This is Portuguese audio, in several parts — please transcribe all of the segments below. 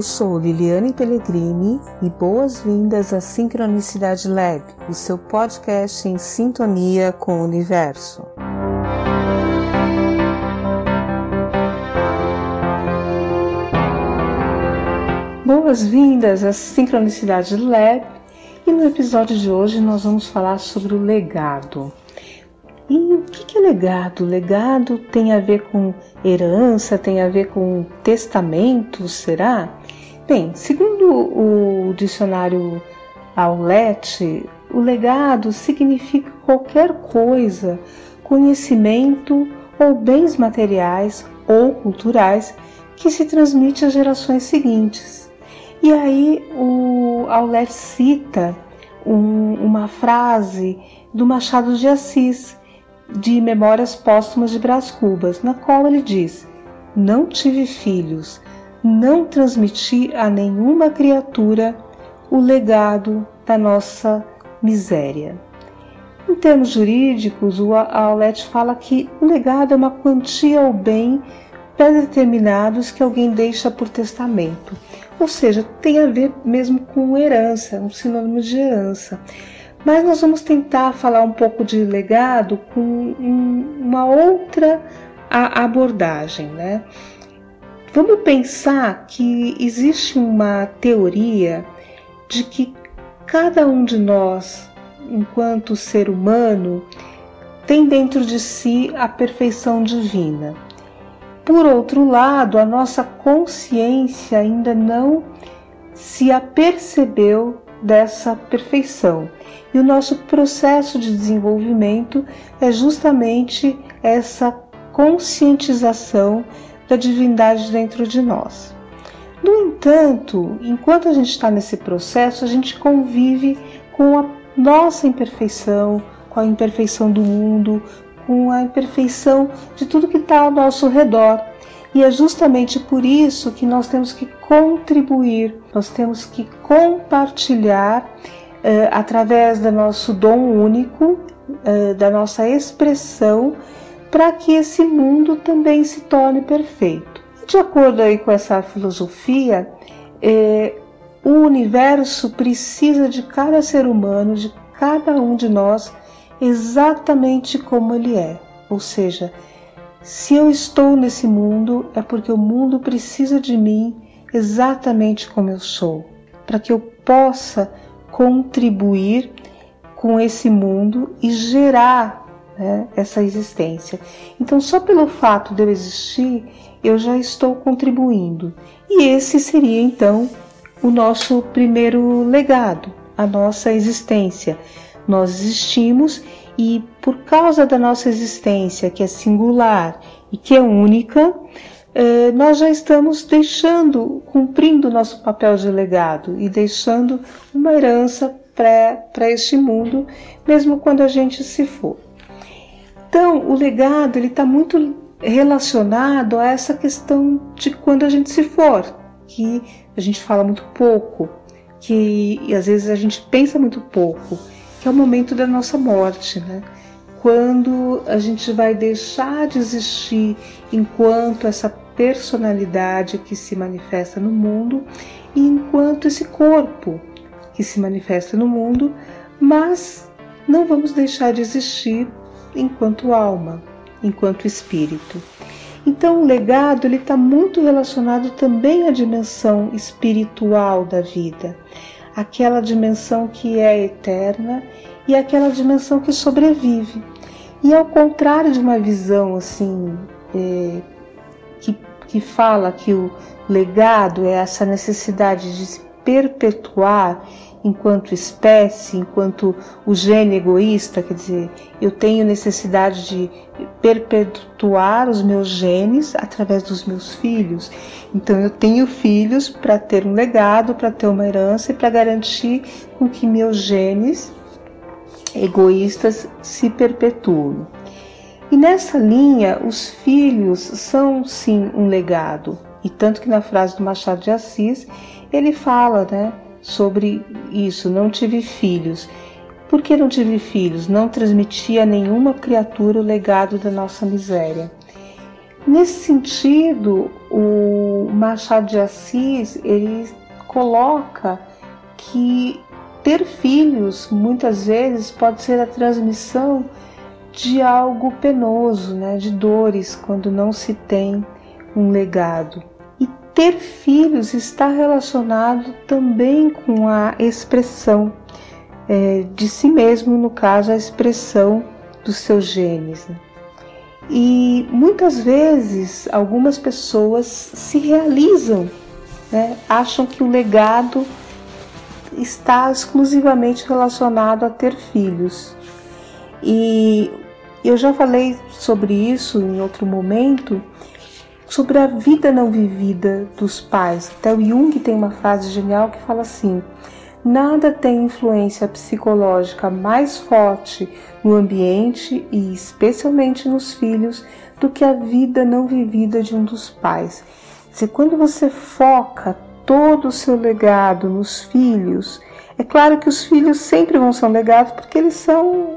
Eu sou Liliane Pellegrini e boas-vindas à Sincronicidade Lab, o seu podcast em sintonia com o universo. Boas-vindas à Sincronicidade Lab e no episódio de hoje nós vamos falar sobre o legado. E o que é legado? Legado tem a ver com herança, tem a ver com testamento, será? Bem, segundo o dicionário Aulete, o legado significa qualquer coisa, conhecimento ou bens materiais ou culturais que se transmite às gerações seguintes. E aí o Aulete cita um, uma frase do Machado de Assis, de Memórias Póstumas de Brás Cubas, na qual ele diz: Não tive filhos, não transmiti a nenhuma criatura o legado da nossa miséria. Em termos jurídicos, o Aulete fala que o legado é uma quantia ou bem pré-determinados que alguém deixa por testamento. Ou seja, tem a ver mesmo com herança, um sinônimo de herança. Mas nós vamos tentar falar um pouco de legado com uma outra abordagem, né? Vamos pensar que existe uma teoria de que cada um de nós, enquanto ser humano, tem dentro de si a perfeição divina. Por outro lado, a nossa consciência ainda não se apercebeu dessa perfeição. E o nosso processo de desenvolvimento é justamente essa conscientização da divindade dentro de nós. No entanto, enquanto a gente está nesse processo, a gente convive com a nossa imperfeição, com a imperfeição do mundo, com a imperfeição de tudo que está ao nosso redor. E é justamente por isso que nós temos que contribuir, nós temos que compartilhar eh, através do nosso dom único, eh, da nossa expressão, para que esse mundo também se torne perfeito. De acordo aí com essa filosofia, eh, o universo precisa de cada ser humano, de cada um de nós, exatamente como ele é, ou seja, se eu estou nesse mundo, é porque o mundo precisa de mim exatamente como eu sou, para que eu possa contribuir com esse mundo e gerar né, essa existência. Então, só pelo fato de eu existir, eu já estou contribuindo. E esse seria então o nosso primeiro legado, a nossa existência. Nós existimos e por causa da nossa existência, que é singular e que é única, eh, nós já estamos deixando, cumprindo o nosso papel de legado e deixando uma herança para este mundo, mesmo quando a gente se for. Então, o legado ele está muito relacionado a essa questão de quando a gente se for, que a gente fala muito pouco, que às vezes a gente pensa muito pouco que é o momento da nossa morte, né? Quando a gente vai deixar de existir enquanto essa personalidade que se manifesta no mundo e enquanto esse corpo que se manifesta no mundo, mas não vamos deixar de existir enquanto alma, enquanto espírito. Então o legado ele está muito relacionado também à dimensão espiritual da vida aquela dimensão que é eterna e aquela dimensão que sobrevive. E ao contrário de uma visão assim é, que, que fala que o legado é essa necessidade de se perpetuar enquanto espécie, enquanto o gene egoísta, quer dizer, eu tenho necessidade de perpetuar os meus genes através dos meus filhos. Então eu tenho filhos para ter um legado, para ter uma herança e para garantir com que meus genes egoístas se perpetuem. E nessa linha, os filhos são sim um legado. E tanto que na frase do Machado de Assis, ele fala, né? Sobre isso, não tive filhos. Por que não tive filhos? Não transmitia a nenhuma criatura o legado da nossa miséria. Nesse sentido, o Machado de Assis ele coloca que ter filhos muitas vezes pode ser a transmissão de algo penoso, né, de dores quando não se tem um legado. Ter filhos está relacionado também com a expressão é, de si mesmo, no caso, a expressão dos seus genes. Né? E muitas vezes algumas pessoas se realizam, né? acham que o legado está exclusivamente relacionado a ter filhos. E eu já falei sobre isso em outro momento, sobre a vida não vivida dos pais. Até o Jung tem uma frase genial que fala assim: nada tem influência psicológica mais forte no ambiente e especialmente nos filhos do que a vida não vivida de um dos pais. Se quando você foca todo o seu legado nos filhos, é claro que os filhos sempre vão ser legados porque eles são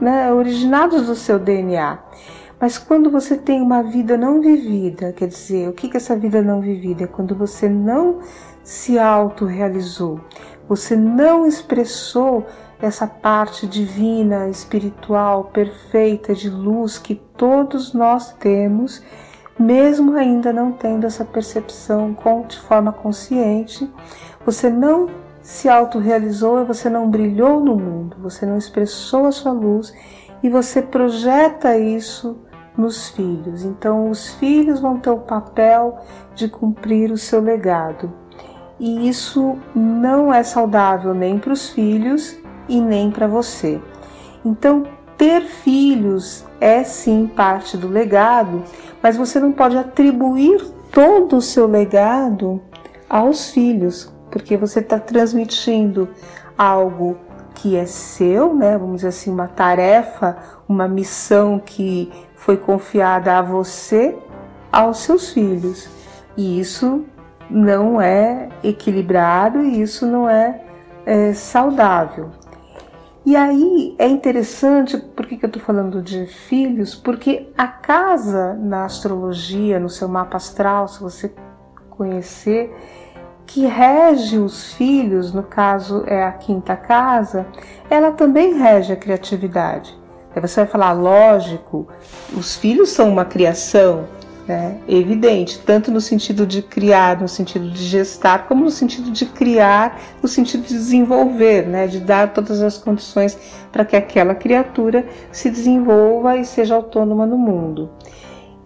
né, originados do seu DNA. Mas quando você tem uma vida não vivida, quer dizer, o que é essa vida não vivida? É quando você não se autorrealizou, você não expressou essa parte divina, espiritual, perfeita, de luz que todos nós temos, mesmo ainda não tendo essa percepção de forma consciente, você não se autorrealizou e você não brilhou no mundo, você não expressou a sua luz e você projeta isso nos filhos. Então, os filhos vão ter o papel de cumprir o seu legado e isso não é saudável nem para os filhos e nem para você. Então, ter filhos é sim parte do legado, mas você não pode atribuir todo o seu legado aos filhos, porque você está transmitindo algo que é seu, né? Vamos dizer assim, uma tarefa, uma missão que foi confiada a você, aos seus filhos. E isso não é equilibrado e isso não é, é saudável. E aí é interessante, por que, que eu estou falando de filhos? Porque a casa na astrologia, no seu mapa astral, se você conhecer, que rege os filhos, no caso é a quinta casa, ela também rege a criatividade. Aí você vai falar, lógico, os filhos são uma criação, é evidente, tanto no sentido de criar, no sentido de gestar, como no sentido de criar, no sentido de desenvolver, né? de dar todas as condições para que aquela criatura se desenvolva e seja autônoma no mundo.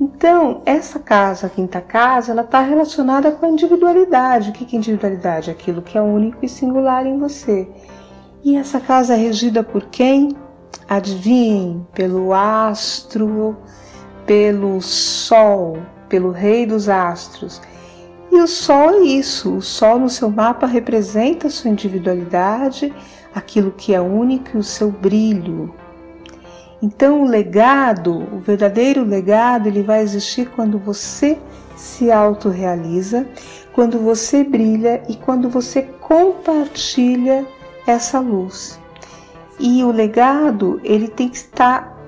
Então, essa casa, a quinta casa, ela está relacionada com a individualidade. O que é individualidade? Aquilo que é único e singular em você. E essa casa é regida por quem? Adivinhe, pelo astro pelo Sol, pelo Rei dos Astros. E o Sol é isso, o Sol no seu mapa representa a sua individualidade, aquilo que é único e o seu brilho. Então o legado, o verdadeiro legado, ele vai existir quando você se autorrealiza, quando você brilha e quando você compartilha essa luz. E o legado, ele tem que estar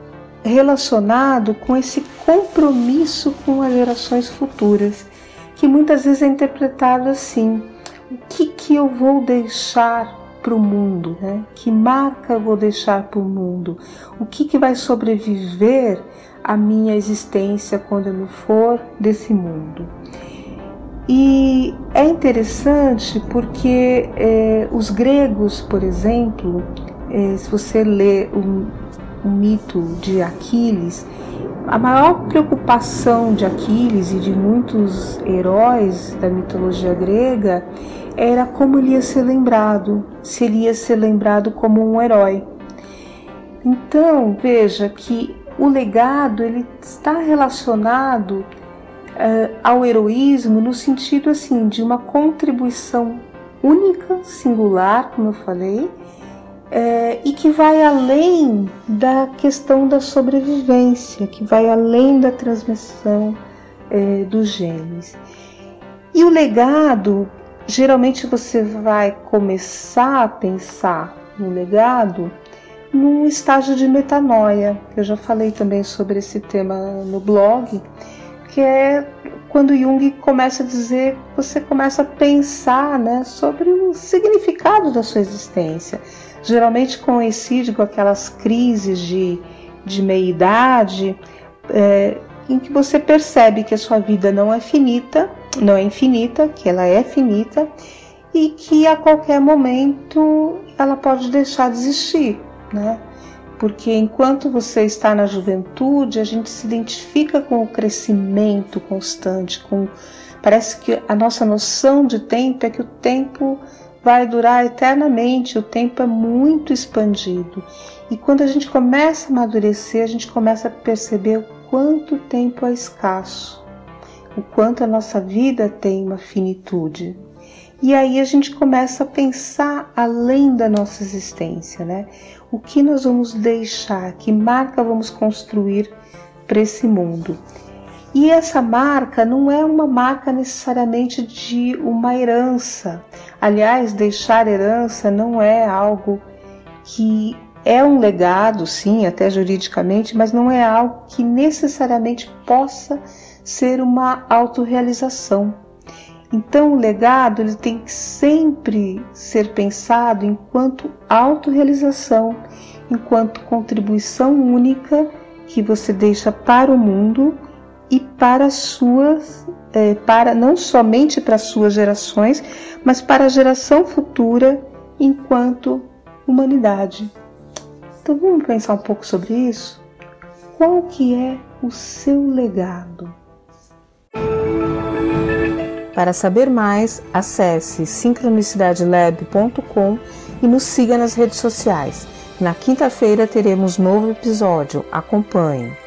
relacionado com esse compromisso com as gerações futuras, que muitas vezes é interpretado assim: o que, que eu vou deixar para o mundo? Né? Que marca vou deixar para o mundo? O que, que vai sobreviver à minha existência quando eu for desse mundo? E é interessante porque é, os gregos, por exemplo, é, se você lê o o mito de Aquiles, a maior preocupação de Aquiles e de muitos heróis da mitologia grega era como ele ia ser lembrado, se ele ia ser lembrado como um herói. Então, veja que o legado ele está relacionado uh, ao heroísmo no sentido assim de uma contribuição única, singular, como eu falei, é, e que vai além da questão da sobrevivência, que vai além da transmissão é, dos genes. E o legado, geralmente você vai começar a pensar no legado num estágio de metanoia. Eu já falei também sobre esse tema no blog, que é quando Jung começa a dizer, você começa a pensar né, sobre o significado da sua existência. Geralmente coincide com aquelas crises de, de meia-idade, é, em que você percebe que a sua vida não é finita, não é infinita, que ela é finita e que a qualquer momento ela pode deixar de existir, né? Porque enquanto você está na juventude, a gente se identifica com o crescimento constante, com parece que a nossa noção de tempo é que o tempo vai durar eternamente, o tempo é muito expandido. E quando a gente começa a amadurecer, a gente começa a perceber o quanto tempo é escasso, o quanto a nossa vida tem uma finitude. E aí a gente começa a pensar além da nossa existência, né? O que nós vamos deixar, que marca vamos construir para esse mundo. E essa marca não é uma marca necessariamente de uma herança. Aliás, deixar herança não é algo que é um legado, sim, até juridicamente, mas não é algo que necessariamente possa ser uma autorrealização. Então, o legado ele tem que sempre ser pensado enquanto autorrealização, enquanto contribuição única que você deixa para o mundo e para suas, é, para não somente para suas gerações, mas para a geração futura enquanto humanidade. Então vamos pensar um pouco sobre isso. Qual que é o seu legado? Para saber mais, acesse sincronicidadelab.com e nos siga nas redes sociais. Na quinta-feira teremos novo episódio. Acompanhe.